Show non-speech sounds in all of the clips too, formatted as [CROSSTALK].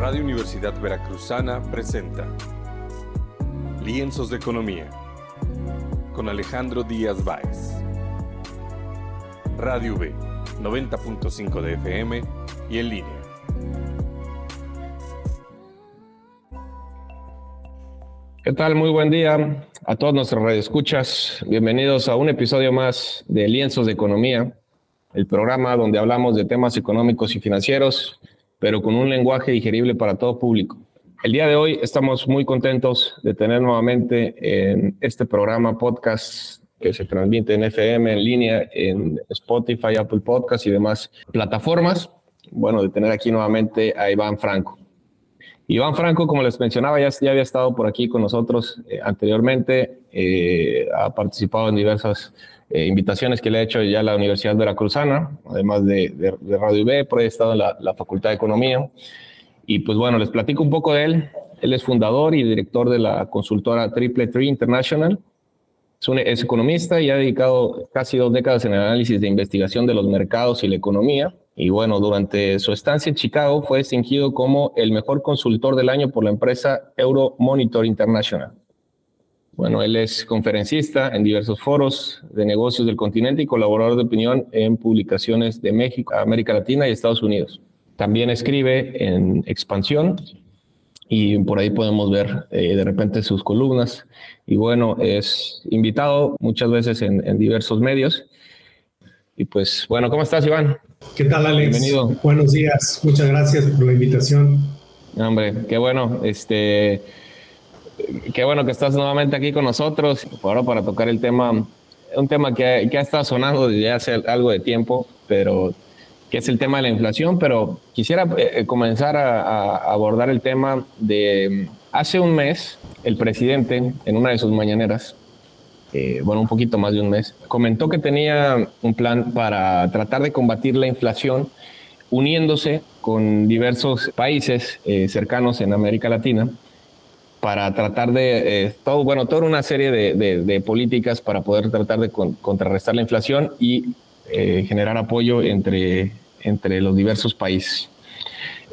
Radio Universidad Veracruzana presenta Lienzos de Economía con Alejandro Díaz Báez. Radio V, 90.5 de FM y en línea. ¿Qué tal? Muy buen día a todos nuestros radioescuchas. Bienvenidos a un episodio más de Lienzos de Economía, el programa donde hablamos de temas económicos y financieros, pero con un lenguaje digerible para todo público. El día de hoy estamos muy contentos de tener nuevamente en este programa podcast que se transmite en FM, en línea, en Spotify, Apple Podcast y demás plataformas. Bueno, de tener aquí nuevamente a Iván Franco. Iván Franco, como les mencionaba, ya, había estado por aquí con nosotros eh, anteriormente, eh, ha participado en diversas eh, invitaciones que le ha hecho ya la Universidad Veracruzana, además de, de, Radio IB, por ahí ha estado en la, la, Facultad de Economía. Y pues bueno, les platico un poco de él. Él es fundador y director de la consultora Triple Tree International. Es, un, economista y ha dedicado casi dos décadas en el análisis de investigación de los mercados y la economía. Y bueno, durante su estancia en Chicago fue distinguido como el mejor consultor del año por la empresa Euro Monitor International. Bueno, él es conferencista en diversos foros de negocios del continente y colaborador de opinión en publicaciones de México, América Latina y Estados Unidos. También escribe en Expansión y por ahí podemos ver eh, de repente sus columnas. Y bueno, es invitado muchas veces en, en, diversos medios. Y pues, bueno, ¿cómo estás, Iván? ¿Qué tal, Alex? Bienvenido. Buenos días, muchas gracias por la invitación. Hombre, qué bueno. Este, qué bueno que estás nuevamente aquí con nosotros, ahora para tocar el tema, un tema que, que ha estado sonando desde hace algo de tiempo, pero que es el tema de la inflación, pero quisiera eh, comenzar a, abordar el tema de hace un mes, el presidente, en una de sus mañaneras, eh, bueno, un poquito más de un mes, comentó que tenía un plan para tratar de combatir la inflación uniéndose con diversos países eh, cercanos en América Latina para tratar de, eh, todo, bueno, toda una serie de, políticas para poder tratar de con, contrarrestar la inflación y eh, generar apoyo entre, entre los diversos países.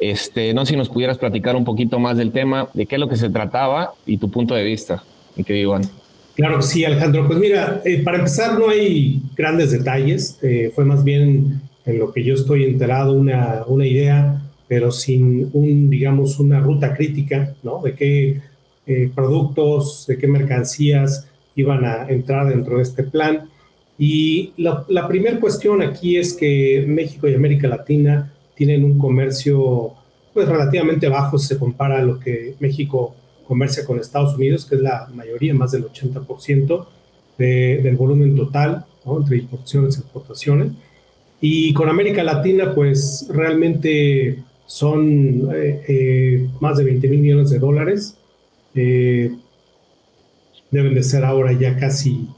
Este, no sé si nos pudieras platicar un poquito más del tema, de qué es lo que se trataba y tu punto de vista, mi querido Iván. Claro sí, Alejandro. Pues mira, eh, para empezar no hay grandes detalles, eh, fue más bien en lo que yo estoy enterado una, una idea, pero sin un, digamos, una ruta crítica, ¿no? De qué eh, productos, de qué mercancías iban a entrar dentro de este plan. Y la, la primera cuestión aquí es que México y América Latina tienen un comercio pues relativamente bajo si se compara a lo que México comercia con Estados Unidos, que es la mayoría, más del 80% de, del volumen total, ¿no? entre importaciones y exportaciones. Y con América Latina, pues realmente son eh, eh, más de 20 mil millones de dólares eh, deben de ser ahora ya casi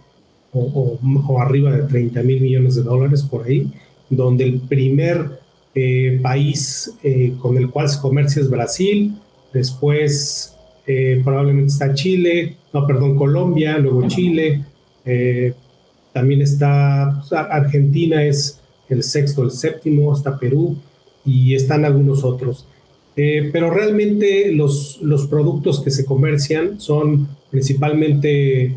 o, arriba de 30 mil millones de dólares por ahí, donde el primer eh, país eh, con el cual se comercia es Brasil, después eh, probablemente está Chile, no, perdón, Colombia, luego Chile, también está Argentina, es el sexto, el séptimo, está Perú y están algunos otros. Pero realmente los, los, productos que se comercian son principalmente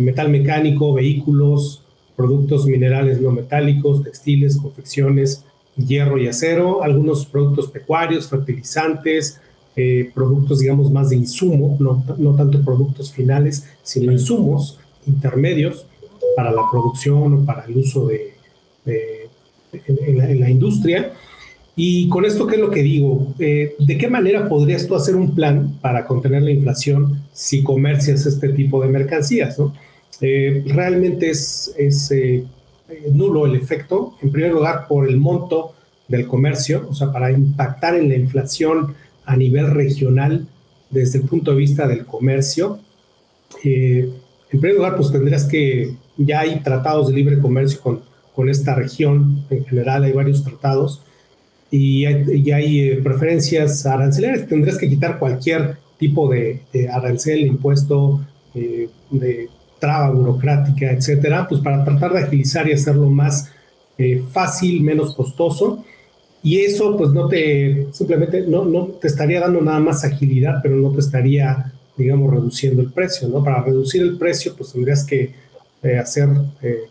metal mecánico, vehículos, productos minerales no metálicos, textiles, confecciones, hierro y acero, algunos productos pecuarios, fertilizantes, eh, productos, digamos, más de insumo, no, no, tanto productos finales, sino insumos intermedios para la producción o para el uso de, de en, la, en la industria. Y con esto, ¿qué es lo que digo? Eh, ¿De qué manera podrías tú hacer un plan para contener la inflación si comercias este tipo de mercancías? ¿no? Eh, realmente es, es eh, nulo el efecto, en primer lugar, por el monto del comercio, o sea, para impactar en la inflación a nivel regional desde el punto de vista del comercio. en primer lugar, pues tendrías que, ya hay tratados de libre comercio con, con esta región, en general hay varios tratados, y hay, y hay eh, preferencias arancelarias. Tendrás que quitar cualquier tipo de, de arancel, impuesto, eh, de traba burocrática, etcétera, pues para tratar de agilizar y hacerlo más eh, fácil, menos costoso. y eso pues no te, simplemente no, no te estaría dando nada más agilidad, pero no te estaría, digamos, reduciendo el precio, ¿no? Para reducir el precio pues tendrías que eh, hacer eh,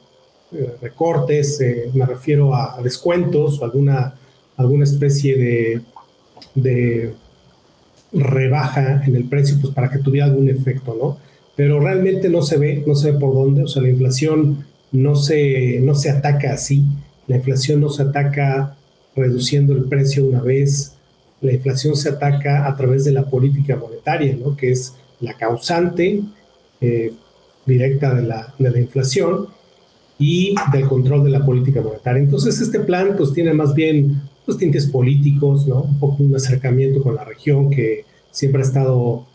recortes, me refiero a, descuentos o alguna, alguna especie de, de rebaja en el precio pues para que tuviera algún efecto, ¿no? Pero realmente no se ve, no se ve por dónde, o sea, la inflación no se, no se ataca así, la inflación no se ataca reduciendo el precio una vez. La inflación se ataca a través de la política monetaria, ¿no? que es la causante eh, directa de la, de la, inflación y del control de la política monetaria. Entonces este plan pues tiene más bien los tintes políticos, ¿no? un poco un acercamiento con la región que siempre ha estado,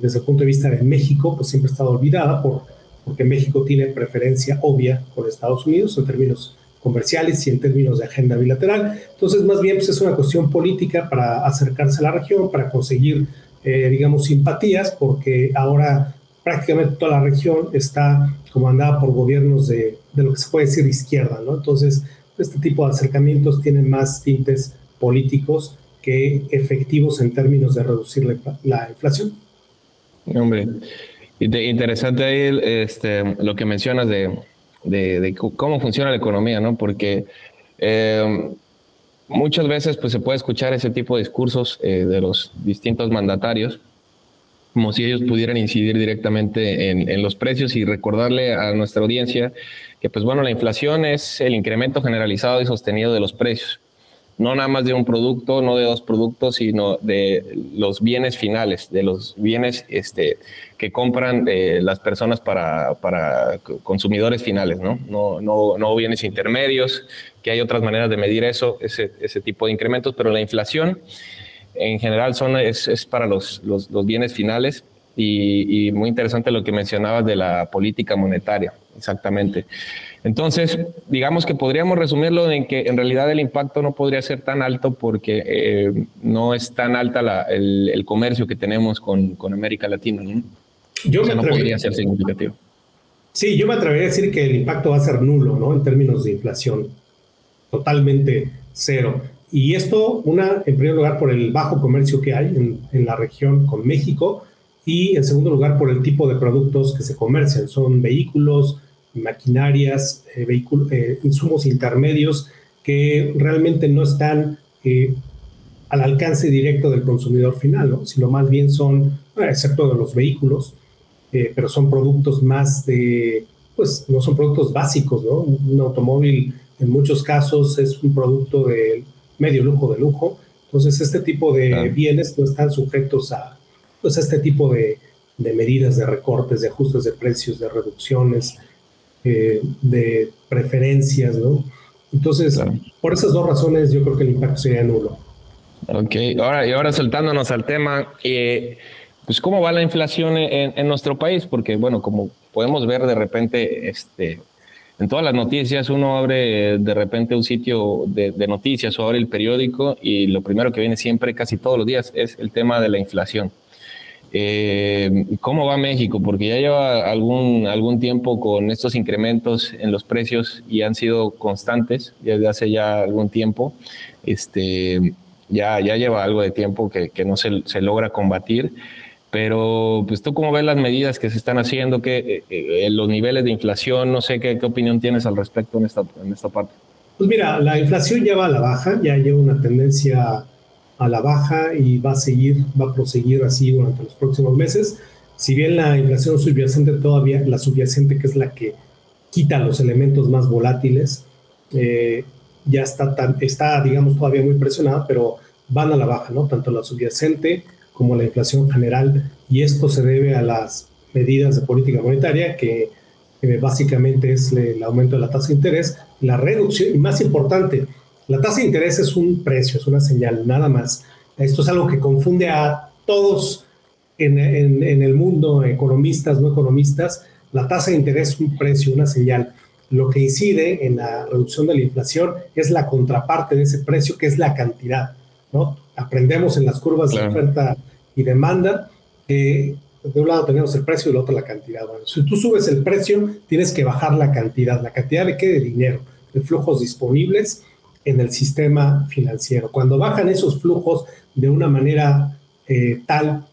desde el punto de vista de México, pues siempre ha estado olvidada por, porque México tiene preferencia obvia con Estados Unidos en términos comerciales y en términos de agenda bilateral. Entonces, más bien pues, es una cuestión política para acercarse a la región, para conseguir, eh, digamos, simpatías, porque ahora prácticamente toda la región está comandada por gobiernos de, de lo que se puede decir izquierda, ¿no? Entonces, este tipo de acercamientos tienen más tintes políticos que efectivos en términos de reducir la, la inflación. Hombre, interesante este, lo que mencionas de, cómo funciona la economía, ¿no? Porque eh, muchas veces pues, se puede escuchar ese tipo de discursos eh, de los distintos mandatarios, como si ellos pudieran incidir directamente en, en, los precios y recordarle a nuestra audiencia que, pues bueno, la inflación es el incremento generalizado y sostenido de los precios no nada más de un producto, no de dos productos, sino de los bienes finales, de los bienes este, que compran eh, las personas para, para, consumidores finales, ¿no? No, ¿no? no bienes intermedios, que hay otras maneras de medir eso, ese, ese tipo de incrementos, pero la inflación en general son, es, es para los, los, bienes finales y, y muy interesante lo que mencionabas de la política monetaria, exactamente. Entonces, digamos que podríamos resumirlo en que en realidad el impacto no podría ser tan alto porque eh, no es tan alta el, comercio que tenemos con, América Latina. ¿no? Yo o sea, no podría ser significativo. Sí, yo me atrevería a decir que el impacto va a ser nulo, ¿no? En términos de inflación. Totalmente cero. Y esto, una, en primer lugar, por el bajo comercio que hay en, en la región con México y en segundo lugar, por el tipo de productos que se comercian. Son vehículos, maquinarias, eh, vehículos, eh, insumos intermedios que realmente no están eh, al alcance directo del consumidor final, sino más bien son, excepto de los vehículos, pero son productos más de, pues no son productos básicos, ¿no? Un automóvil en muchos casos es un producto de medio lujo de lujo, entonces este tipo de bienes no están sujetos a, pues, a este tipo de, de medidas de recortes, de ajustes de precios, de reducciones, eh, de preferencias, ¿no? Entonces, por esas dos razones yo creo que el impacto sería nulo. Ok, ahora, y ahora soltándonos al tema, eh, pues cómo va la inflación en, nuestro país, porque bueno, como podemos ver de repente, este, en todas las noticias uno abre de repente un sitio de, de, noticias o abre el periódico y lo primero que viene siempre, casi todos los días, es el tema de la inflación. Eh, ¿Cómo va México? Porque ya lleva algún, algún tiempo con estos incrementos en los precios y han sido constantes desde hace ya algún tiempo. Este, ya, ya lleva algo de tiempo que, que no se, se, logra combatir. Pero, pues, ¿tú cómo ves las medidas que se están haciendo? que eh, eh, los niveles de inflación? No sé ¿qué, opinión tienes al respecto en esta, en esta parte. Pues mira, la inflación ya va a la baja, ya lleva una tendencia a la baja y va a seguir, va a proseguir así durante los próximos meses. Si bien la inflación subyacente todavía, la subyacente que es la que quita los elementos más volátiles, eh, ya está, está, digamos, todavía muy presionada, pero van a la baja, ¿no? Tanto la subyacente como la inflación general. Y esto se debe a las medidas de política monetaria, que básicamente es el aumento de la tasa de interés, la reducción, y más importante, la tasa de interés es un precio, es una señal, nada más. Esto es algo que confunde a todos en, el mundo, economistas, no economistas. La tasa de interés es un precio, una señal. Lo que incide en la reducción de la inflación es la contraparte de ese precio, que es la cantidad. ¿no? Aprendemos en las curvas de oferta y demanda que de un lado tenemos el precio y del otro la cantidad. Bueno, si tú subes el precio, tienes que bajar la cantidad. ¿La cantidad de qué? De dinero, de flujos disponibles en el sistema financiero. Cuando bajan esos flujos de una manera eh, tal,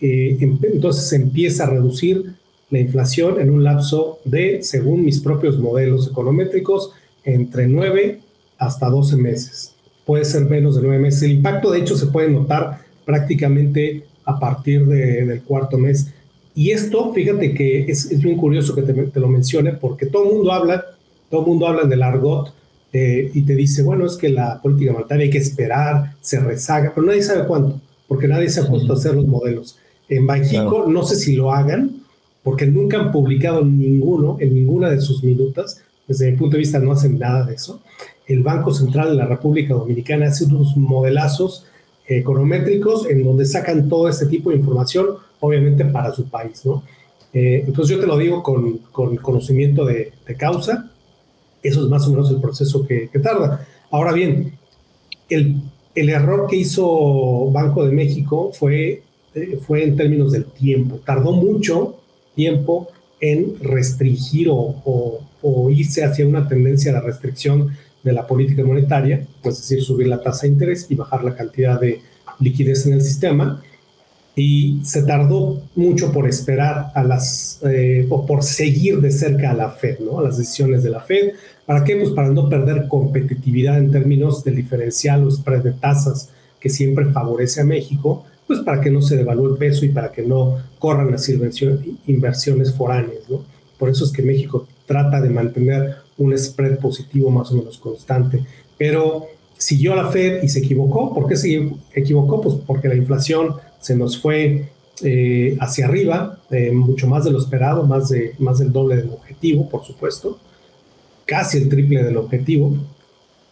eh, em, entonces empieza a reducir la inflación en un lapso de, según mis propios modelos econométricos, entre 9 hasta 12 meses. Puede ser menos de 9 meses. El impacto, de hecho, se puede notar prácticamente a partir del cuarto mes. Y esto, fíjate que es, es bien curioso que te, lo mencione, porque todo el mundo habla, todo el mundo habla del argot eh, y te dice, bueno, es que la política monetaria hay que esperar, se rezaga, pero nadie sabe cuánto, porque nadie se ha puesto a hacer los modelos. En Banjico no sé si lo hagan, porque nunca han publicado ninguno en ninguna de sus minutas. Desde mi punto de vista no hacen nada de eso. El Banco Central de la República Dominicana hace unos modelazos econométricos en donde sacan todo este tipo de información, obviamente para su país, ¿no? Eh, entonces yo te lo digo con, con conocimiento de, de, causa, eso es más o menos el proceso que, tarda. Ahora bien, el, el, error que hizo Banco de México fue, eh, fue en términos del tiempo, tardó mucho tiempo en restringir o, o, o irse hacia una tendencia a la restricción de la política monetaria, pues es decir, subir la tasa de interés y bajar la cantidad de liquidez en el sistema. Y se tardó mucho por esperar a las, eh, o por seguir de cerca a la Fed, ¿no? A las decisiones de la Fed. ¿Para qué? Pues para no perder competitividad en términos del diferencial o spread de tasas que siempre favorece a México, pues para que no se devalúe el peso y para que no corran las inversiones foráneas, ¿no? Por eso es que México trata de mantener un spread positivo más o menos constante. Pero siguió la Fed y se equivocó. ¿Por qué se equivocó? Pues porque la inflación se nos fue eh, hacia arriba, eh, mucho más de lo esperado, más, de, más del doble del objetivo, por supuesto, casi el triple del objetivo,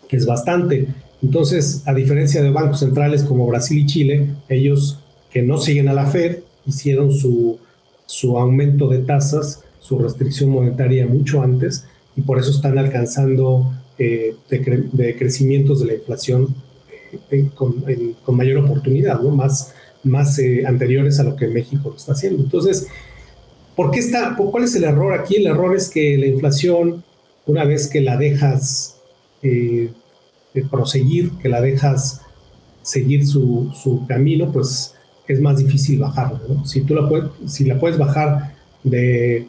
que es bastante. Entonces, a diferencia de bancos centrales como Brasil y Chile, ellos que no siguen a la Fed hicieron su, su aumento de tasas, su restricción monetaria mucho antes y por eso están alcanzando eh, de, crecimientos de la inflación eh, con, mayor oportunidad, ¿no? más, más eh, anteriores a lo que México lo está haciendo. Entonces, ¿por qué está, ¿cuál es el error aquí? El error es que la inflación, una vez que la dejas proseguir, que la dejas seguir su, camino, pues es más difícil bajarla. Si, tú la puedes, si la puedes bajar de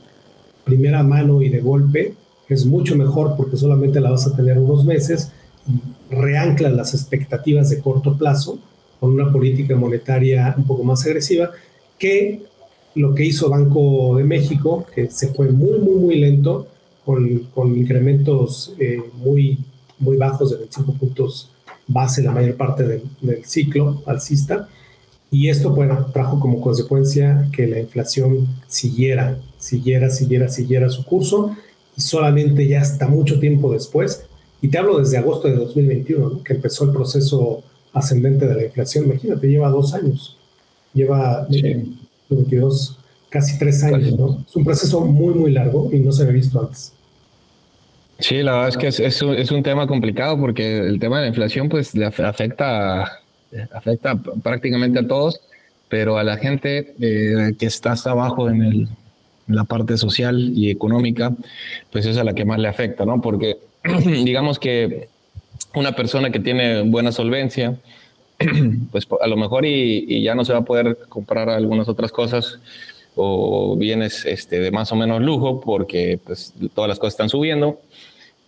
primera mano y de golpe, es mucho mejor porque solamente la vas a tener unos meses y reanclas las expectativas de corto plazo con una política monetaria un poco más agresiva que lo que hizo Banco de México, que se fue muy, muy, muy lento con, con incrementos eh, muy, muy bajos de 25 puntos base la mayor parte del, del ciclo alcista. Y esto, bueno, trajo como consecuencia que la inflación siguiera, siguiera, siguiera, siguiera su curso y solamente ya hasta mucho tiempo después, y te hablo desde agosto de 2021, que empezó el proceso ascendente de la inflación, imagínate, lleva dos años, lleva 22, casi tres años, ¿no? Es un proceso muy, muy largo y no se había visto antes. Sí, la verdad es que es, es, un, es, un, tema complicado porque el tema de la inflación pues le afecta, afecta prácticamente a todos, pero a la gente eh, que está hasta abajo en el, la parte social y económica, pues es a la que más le afecta, ¿no? Porque [CLEARS THROAT] digamos que una persona que tiene buena solvencia, [CLEARS THROAT] pues a lo mejor y, ya no se va a poder comprar algunas otras cosas o bienes este, de más o menos lujo porque pues todas las cosas están subiendo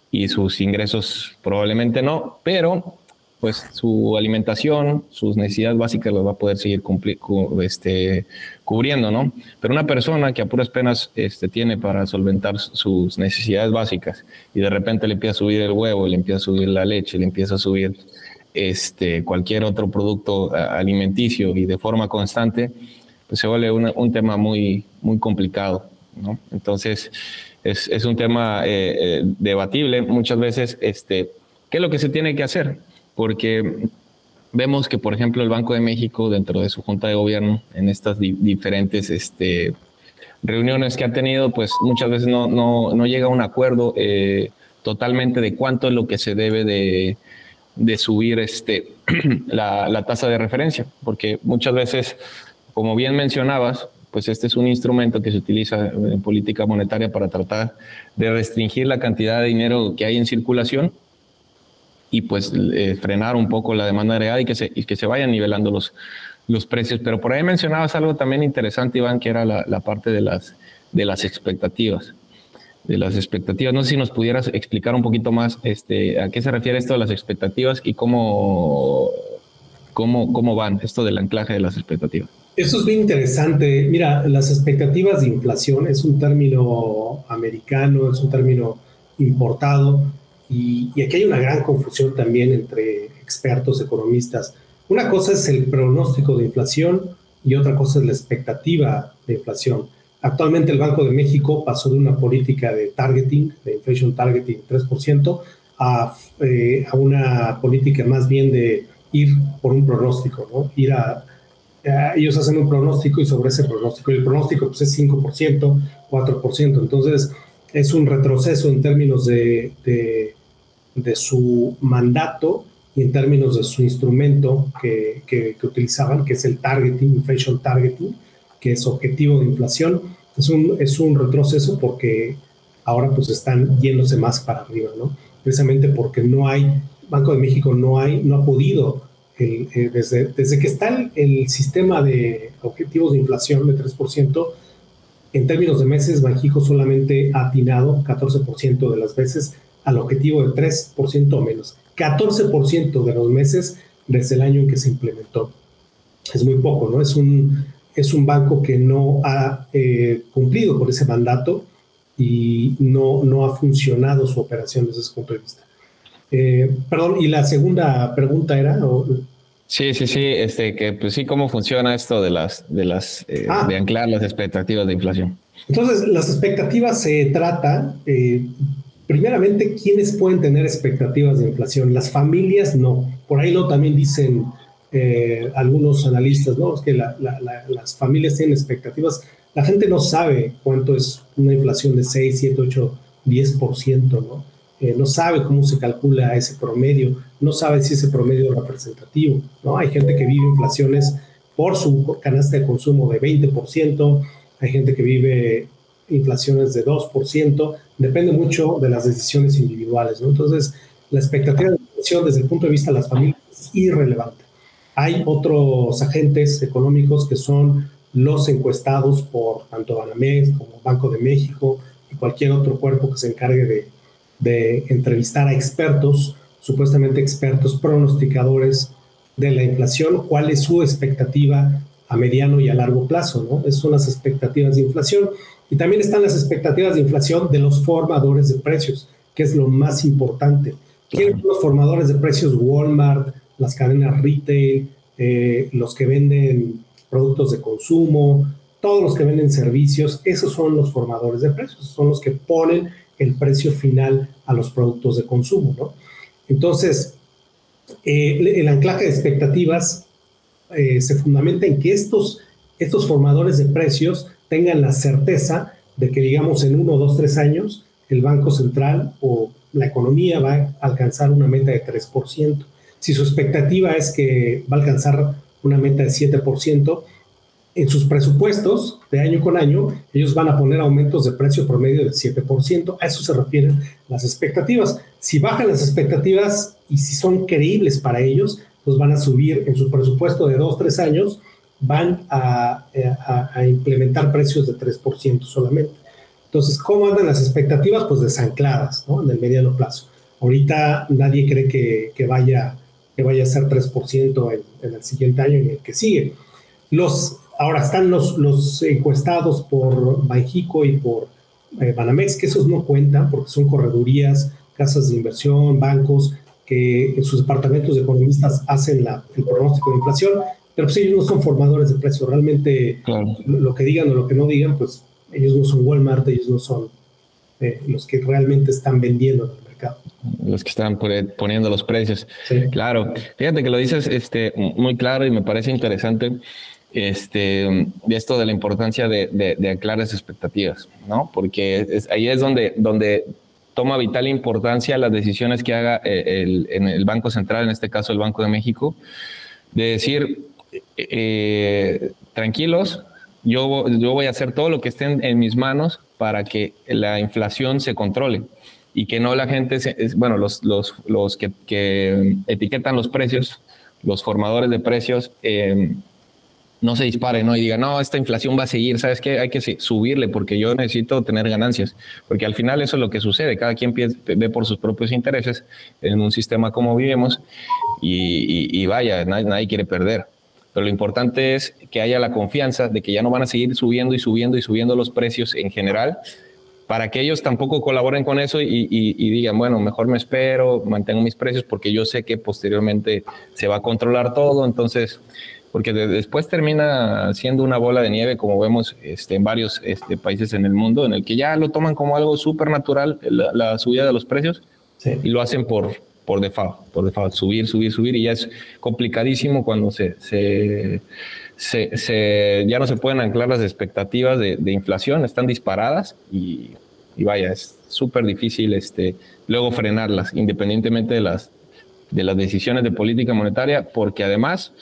y sus ingresos probablemente no, pero pues su alimentación, sus necesidades básicas las va a poder seguir este, cubriendo, ¿no? Pero una persona que a puras penas este, tiene para solventar sus necesidades básicas y de repente le empieza a subir el huevo, le empieza a subir la leche, le empieza a subir este, cualquier otro producto alimenticio y de forma constante, pues se vuelve un tema muy, muy complicado, ¿no? Entonces, es, un tema eh, eh, debatible. Muchas veces, este, ¿qué es lo que se tiene que hacer? Porque vemos que, por ejemplo, el Banco de México, dentro de su Junta de Gobierno, en estas diferentes este, reuniones que ha tenido, pues muchas veces no, llega a un acuerdo eh, totalmente de cuánto es lo que se debe de, de subir este, [CLEARS THROAT] la, la, tasa de referencia, porque muchas veces, como bien mencionabas, pues este es un instrumento que se utiliza en política monetaria para tratar de restringir la cantidad de dinero que hay en circulación y pues eh, frenar un poco la demanda real y que se, y que se vayan nivelando los, los precios. Pero por ahí mencionabas algo también interesante, Iván, que era la, la parte de las, de las expectativas. De las expectativas. No sé si nos pudieras explicar un poquito más este, a qué se refiere esto de las expectativas y cómo, cómo, cómo van esto del anclaje de las expectativas. Eso es bien interesante. Mira, las expectativas de inflación es un término americano, es un término importado y, y aquí hay una gran confusión también entre expertos, economistas. Una cosa es el pronóstico de inflación y otra cosa es la expectativa de inflación. Actualmente el Banco de México pasó de una política de targeting, de inflation targeting 3%, a, eh, a una política más bien de ir por un pronóstico, ¿no? Ir a, ellos hacen un pronóstico y sobre ese pronóstico, y el pronóstico pues, es 5%, 4%, entonces es un retroceso en términos de, de, de su mandato y en términos de su instrumento que, que, utilizaban, que es el targeting, inflation targeting, que es objetivo de inflación, es un, es un retroceso porque ahora pues están yéndose más para arriba, ¿no? Precisamente porque no hay, Banco de México no hay, no ha podido, eh, desde, desde que está el, el, sistema de objetivos de inflación de 3%, en términos de meses, Banxico solamente ha atinado 14% de las veces al objetivo de 3% o menos. 14% de los meses desde el año en que se implementó. Es muy poco, ¿no? Es un, es un banco que no ha eh, cumplido con ese mandato y no, no ha funcionado su operación desde ese punto de vista. Eh, perdón, y la segunda pregunta era... ¿o? Sí, sí, sí, este, que pues sí, cómo funciona esto de las, de las, eh, ah. de anclar las expectativas de inflación. Entonces, las expectativas se trata, eh, primeramente, ¿quiénes pueden tener expectativas de inflación? Las familias no. Por ahí lo también dicen eh, algunos analistas, ¿no? Es que la, la, la, las familias tienen expectativas. La gente no sabe cuánto es una inflación de 6, 7, 8, 10%, ¿no? Eh, no sabe cómo se calcula ese promedio, no sabe si ese promedio es representativo, ¿no? Hay gente que vive inflaciones por su canasta de consumo de 20%, hay gente que vive inflaciones de 2%, depende mucho de las decisiones individuales, ¿no? Entonces, la expectativa de inflación desde el punto de vista de las familias es irrelevante. Hay otros agentes económicos que son los encuestados por tanto Banamex como Banco de México y cualquier otro cuerpo que se encargue de, entrevistar a expertos, supuestamente expertos pronosticadores de la inflación, cuál es su expectativa a mediano y a largo plazo, ¿no? Esas son las expectativas de inflación. Y también están las expectativas de inflación de los formadores de precios, que es lo más importante. ¿Quiénes son los formadores de precios? Walmart, las cadenas retail, eh, los que venden productos de consumo, todos los que venden servicios, esos son los formadores de precios, son los que ponen el precio final a los productos de consumo. Entonces, eh, el anclaje de expectativas eh, se fundamenta en que estos, estos formadores de precios tengan la certeza de que, digamos, en uno, dos, tres años, el Banco Central o la economía va a alcanzar una meta de 3%. Si su expectativa es que va a alcanzar una meta de 7%, en sus presupuestos de año con año, ellos van a poner aumentos de precio promedio del 7%. A eso se refieren las expectativas. Si bajan las expectativas y si son creíbles para ellos, pues van a subir en su presupuesto de 2, 3 años, van a, implementar precios de 3% solamente. Entonces, ¿cómo andan las expectativas? Pues desancladas, ¿no? En el mediano plazo. Ahorita nadie cree que, vaya, que vaya a ser 3% en, en el siguiente año y el que sigue. Los Ahora están los, encuestados por Banjico y por eh, Banamex, que esos no cuentan porque son corredurías, casas de inversión, bancos, que en sus departamentos de economistas hacen el pronóstico de inflación, pero pues ellos no son formadores de precios. Realmente claro. lo que digan o lo que no digan, pues ellos no son Walmart, ellos no son eh, los que realmente están vendiendo en el mercado. Los que están poniendo los precios. Sí. Claro. Fíjate que lo dices este, muy claro y me parece interesante este, de esto de la importancia de, de, de aclarar expectativas, ¿no? Porque es, ahí es donde, donde toma vital importancia las decisiones que haga eh, el, el Banco Central, en este caso el Banco de México, de decir, eh, tranquilos, yo, yo voy a hacer todo lo que esté en, mis manos para que la inflación se controle. y que no la gente, bueno, los, los, los que, que, etiquetan los precios, los formadores de precios, eh, no se dispare, ¿no? Y diga, no, esta inflación va a seguir, ¿sabes qué? Hay que subirle porque yo necesito tener ganancias, porque al final eso es lo que sucede, cada quien ve por sus propios intereses en un sistema como vivimos y, vaya, nadie, quiere perder. Pero lo importante es que haya la confianza de que ya no van a seguir subiendo y subiendo y subiendo los precios en general, para que ellos tampoco colaboren con eso y, y, digan, bueno, mejor me espero, mantengo mis precios porque yo sé que posteriormente se va a controlar todo. Entonces, porque después termina siendo una bola de nieve, como vemos este, en varios este, países en el mundo, en el que ya lo toman como algo súper natural, la, subida de los precios, y lo hacen por, por default, por default, subir, subir, subir, y ya es complicadísimo cuando se, se, se, ya no se pueden anclar las expectativas de, inflación, están disparadas y, y vaya, es súper difícil este, luego frenarlas, independientemente de las, de las decisiones de política monetaria, porque además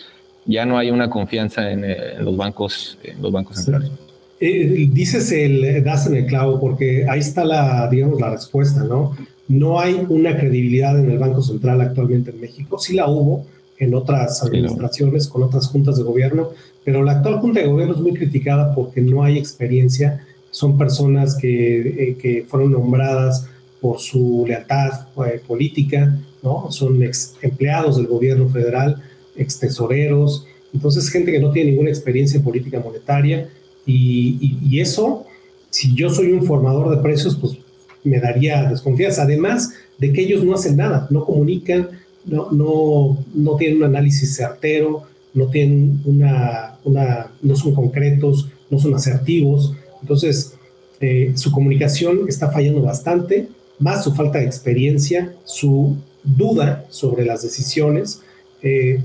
ya no hay una confianza en, eh, los bancos, en los bancos centrales. Eh, dices el das en el clavo porque ahí está la, digamos, la respuesta, ¿no? No hay una credibilidad en el Banco Central actualmente en México. Sí la hubo en otras administraciones, con otras juntas de gobierno, pero la actual junta de gobierno es muy criticada porque no hay experiencia. Son personas que, eh, que fueron nombradas por su lealtad política, ¿no? Son ex empleados del gobierno federal ex tesoreros, entonces gente que no tiene ninguna experiencia en política monetaria y, eso, si yo soy un formador de precios, pues me daría desconfianza, además de que ellos no hacen nada, no comunican, no, no, no tienen un análisis certero, no tienen una, una, no son concretos, no son asertivos, entonces eh, su comunicación está fallando bastante, más su falta de experiencia, su duda sobre las decisiones, eh,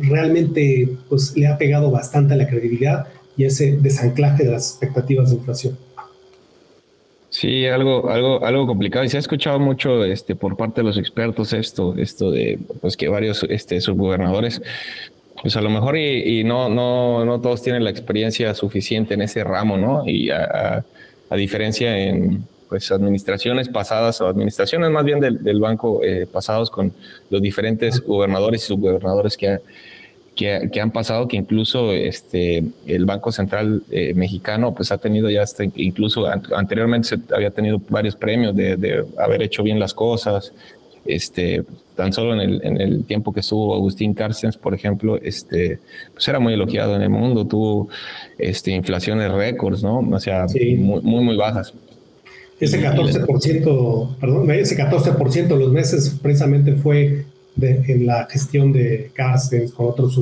realmente pues, le ha pegado bastante a la credibilidad y ese desanclaje de las expectativas de inflación. Sí, algo, algo, algo complicado. Y se ha escuchado mucho este, por parte de los expertos esto, esto de pues, que varios este, subgobernadores, pues a lo mejor y, no, no, no todos tienen la experiencia suficiente en ese ramo, ¿no? Y a, diferencia en pues administraciones pasadas o administraciones más bien del, banco eh, pasados con los diferentes gobernadores y subgobernadores que, que, han pasado, que incluso este, el Banco Central eh, mexicano pues ha tenido ya hasta, incluso anteriormente se había tenido varios premios de, haber hecho bien las cosas. Este, tan solo en el, en el tiempo que estuvo Agustín Carstens, por ejemplo, este, pues era muy elogiado en el mundo, tuvo este, inflaciones récords, ¿no? O sea, muy, muy, muy bajas. Ese 14%, perdón, ese 14% de los meses precisamente fue en la gestión de Carstens con otros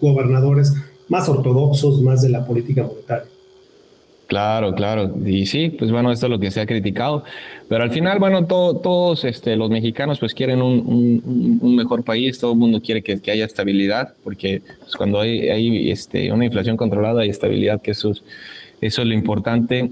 gobernadores más ortodoxos, más de la política monetaria. Claro, claro. Y sí, pues bueno, esto es lo que se ha criticado. Pero al final, bueno, todos este, los mexicanos pues quieren un, mejor país, todo el mundo quiere que, haya estabilidad, porque pues, cuando hay, hay este, una inflación controlada hay estabilidad, que eso eso es lo importante.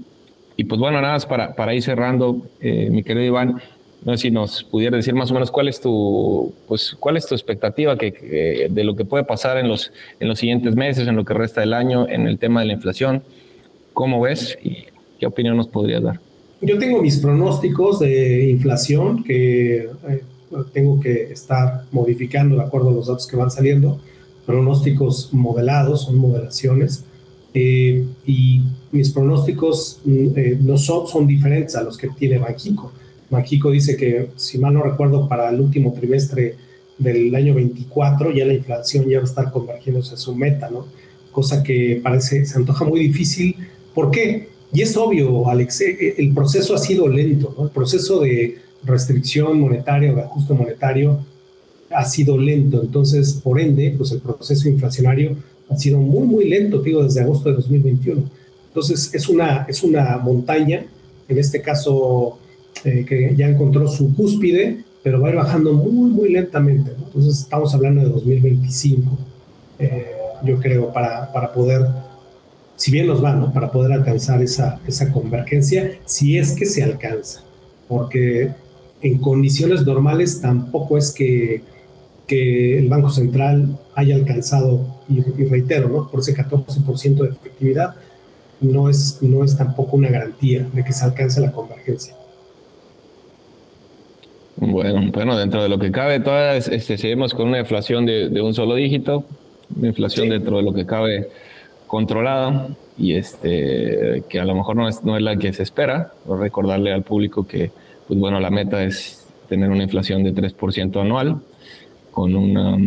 Y pues bueno, nada más para, para ir cerrando, eh, mi querido Iván, no sé si nos pudiera decir más o menos cuál es tu, pues, cuál es tu expectativa que, de lo que puede pasar en los, en los siguientes meses, en lo que resta del año, en el tema de la inflación. ¿Cómo ves y qué opinión nos podrías dar? Yo tengo mis pronósticos de inflación que eh, tengo que estar modificando de acuerdo a los datos que van saliendo. Pronósticos modelados, son modelaciones eh, y mis pronósticos mm, eh, no son, son diferentes a los que tiene Banjico. Banjico dice que, si mal no recuerdo, para el último trimestre del año 24 ya la inflación ya va a estar convergiéndose a su meta, ¿no? Cosa que parece, se antoja muy difícil. ¿Por qué? Y es obvio, Alex, eh, el proceso ha sido lento, ¿no? El proceso de restricción monetaria o de ajuste monetario ha sido lento. Entonces, por ende, pues el proceso inflacionario ha sido muy, muy lento, digo, desde agosto de 2021. Entonces, es una, es una montaña, en este caso, eh, que ya encontró su cúspide, pero va a ir bajando muy, muy lentamente. Entonces, estamos hablando de 2025, eh, yo creo, para, para poder, si bien nos va, ¿no? Para poder alcanzar esa, esa convergencia, si es que se alcanza. Porque en condiciones normales tampoco es que que el Banco Central haya alcanzado, y, reitero, ¿no? por ese 14% de efectividad, no es, no es tampoco una garantía de que se alcance la convergencia. Bueno, bueno, dentro de lo que cabe, todas este, seguimos con una inflación de, un solo dígito, una inflación dentro de lo que cabe controlada y este que a lo mejor no es, no es la que se espera. Recordarle al público que, pues bueno, la meta es tener una inflación de 3% anual con una,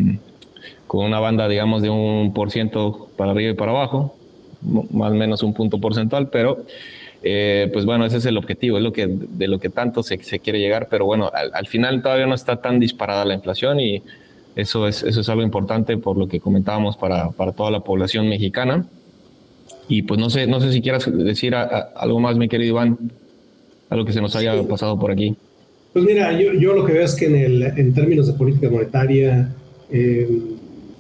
con una banda, digamos, de un por ciento para arriba y para abajo, más o menos un punto porcentual, pero eh, pues bueno, ese es el objetivo, es lo que, de lo que tanto se, se quiere llegar, pero bueno, al, final todavía no está tan disparada la inflación y eso es, eso es algo importante por lo que comentábamos para, para toda la población mexicana. Y pues no sé, no sé si quieras decir algo más, mi querido Iván, algo que se nos haya pasado por aquí. Pues mira, yo, yo, lo que veo es que en, el, en términos de política monetaria, eh,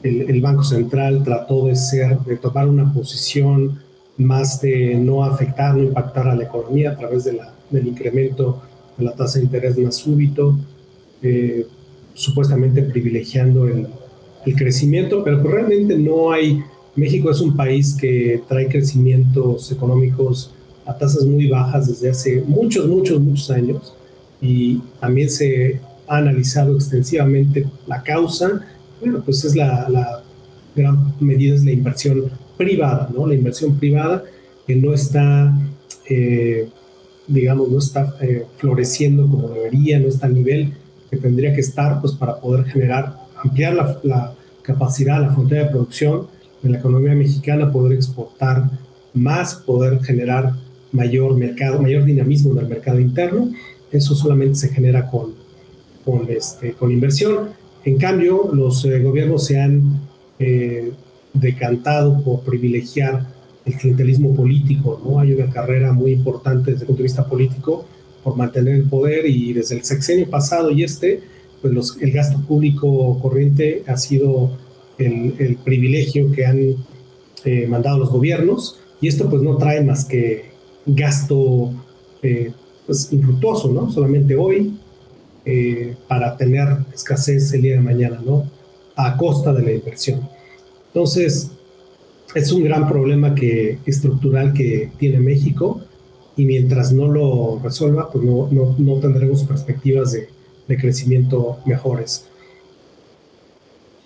el, el, Banco Central trató de ser, de tomar una posición más de no afectar, no impactar a la economía a través de la, del incremento de la tasa de interés más súbito, eh, supuestamente privilegiando el, el, crecimiento, pero que realmente no hay, México es un país que trae crecimientos económicos a tasas muy bajas desde hace muchos, muchos, muchos años. Y también se ha analizado extensivamente la causa, bueno, pues es la, la gran medida es la inversión privada, ¿no? La inversión privada que no está, eh, digamos, no está eh, floreciendo como debería, no está al nivel que tendría que estar, pues para poder generar, ampliar la, la capacidad, la frontera de producción de la economía mexicana, poder exportar más, poder generar mayor mercado, mayor dinamismo en el mercado interno. Eso solamente se genera con, con, este, inversión. En cambio, los eh, gobiernos se han decantado por privilegiar el clientelismo político, ¿no? Hay una carrera muy importante desde el punto de vista político por mantener el poder y desde el sexenio pasado y este, pues el gasto público corriente ha sido el, el privilegio que han eh, mandado los gobiernos y esto pues no trae más que gasto eh, pues infructuoso, ¿no? Solamente hoy eh, para tener escasez el día de mañana, ¿no? A costa de la inversión. Entonces, es un gran problema que, estructural que tiene México y mientras no lo resuelva, pues no, no, no tendremos perspectivas de, de, crecimiento mejores.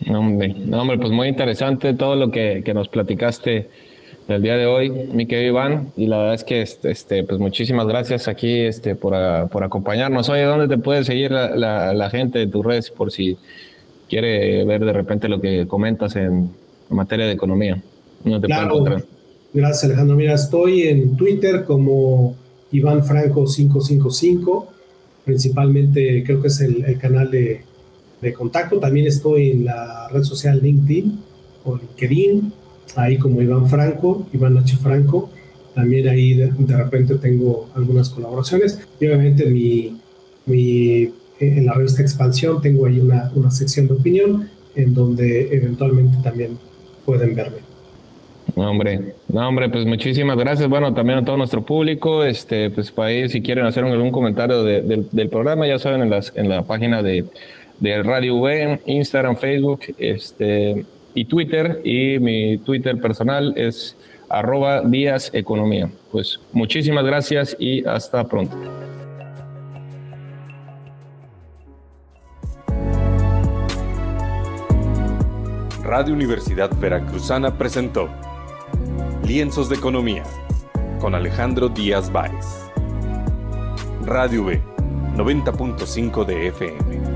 Hombre, hombre, pues muy interesante todo lo que, que nos platicaste el día de hoy, mi querido Iván, y la verdad es que este, este pues muchísimas gracias aquí este, por, por acompañarnos. Oye, ¿dónde te puede seguir la, la, la gente de tus redes por si quiere ver de repente lo que comentas en, en materia de economía. No te claro, gracias Alejandro. Mira, estoy en Twitter como Iván Franco 555, principalmente creo que es el, canal de, de, contacto. También estoy en la red social LinkedIn o LinkedIn, ahí como Iván Franco, Iván H. Franco. También ahí de, repente tengo algunas colaboraciones. Y obviamente mi, mi, en la revista Expansión tengo ahí una, una sección de opinión en donde eventualmente también pueden verme. No, hombre, no, hombre, pues muchísimas gracias. Bueno, también a todo nuestro público, este, pues para ir, si quieren hacer algún comentario del programa, ya saben, en, las, en la página de, de Radio V, Instagram, Facebook, este, y Twitter, y mi Twitter personal es arroba Díaz Economía. Pues muchísimas gracias y hasta pronto. Radio Universidad Veracruzana presentó Lienzos de Economía con Alejandro Díaz Báez. Radio B, 90.5 de FM.